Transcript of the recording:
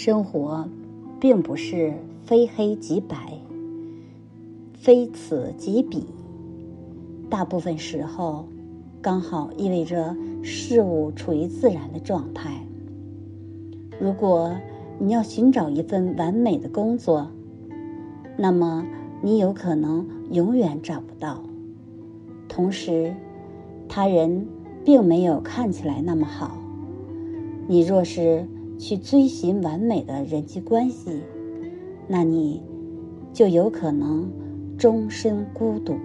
生活，并不是非黑即白，非此即彼。大部分时候，刚好意味着事物处于自然的状态。如果你要寻找一份完美的工作，那么你有可能永远找不到。同时，他人并没有看起来那么好。你若是去追寻完美的人际关系，那你就有可能终身孤独。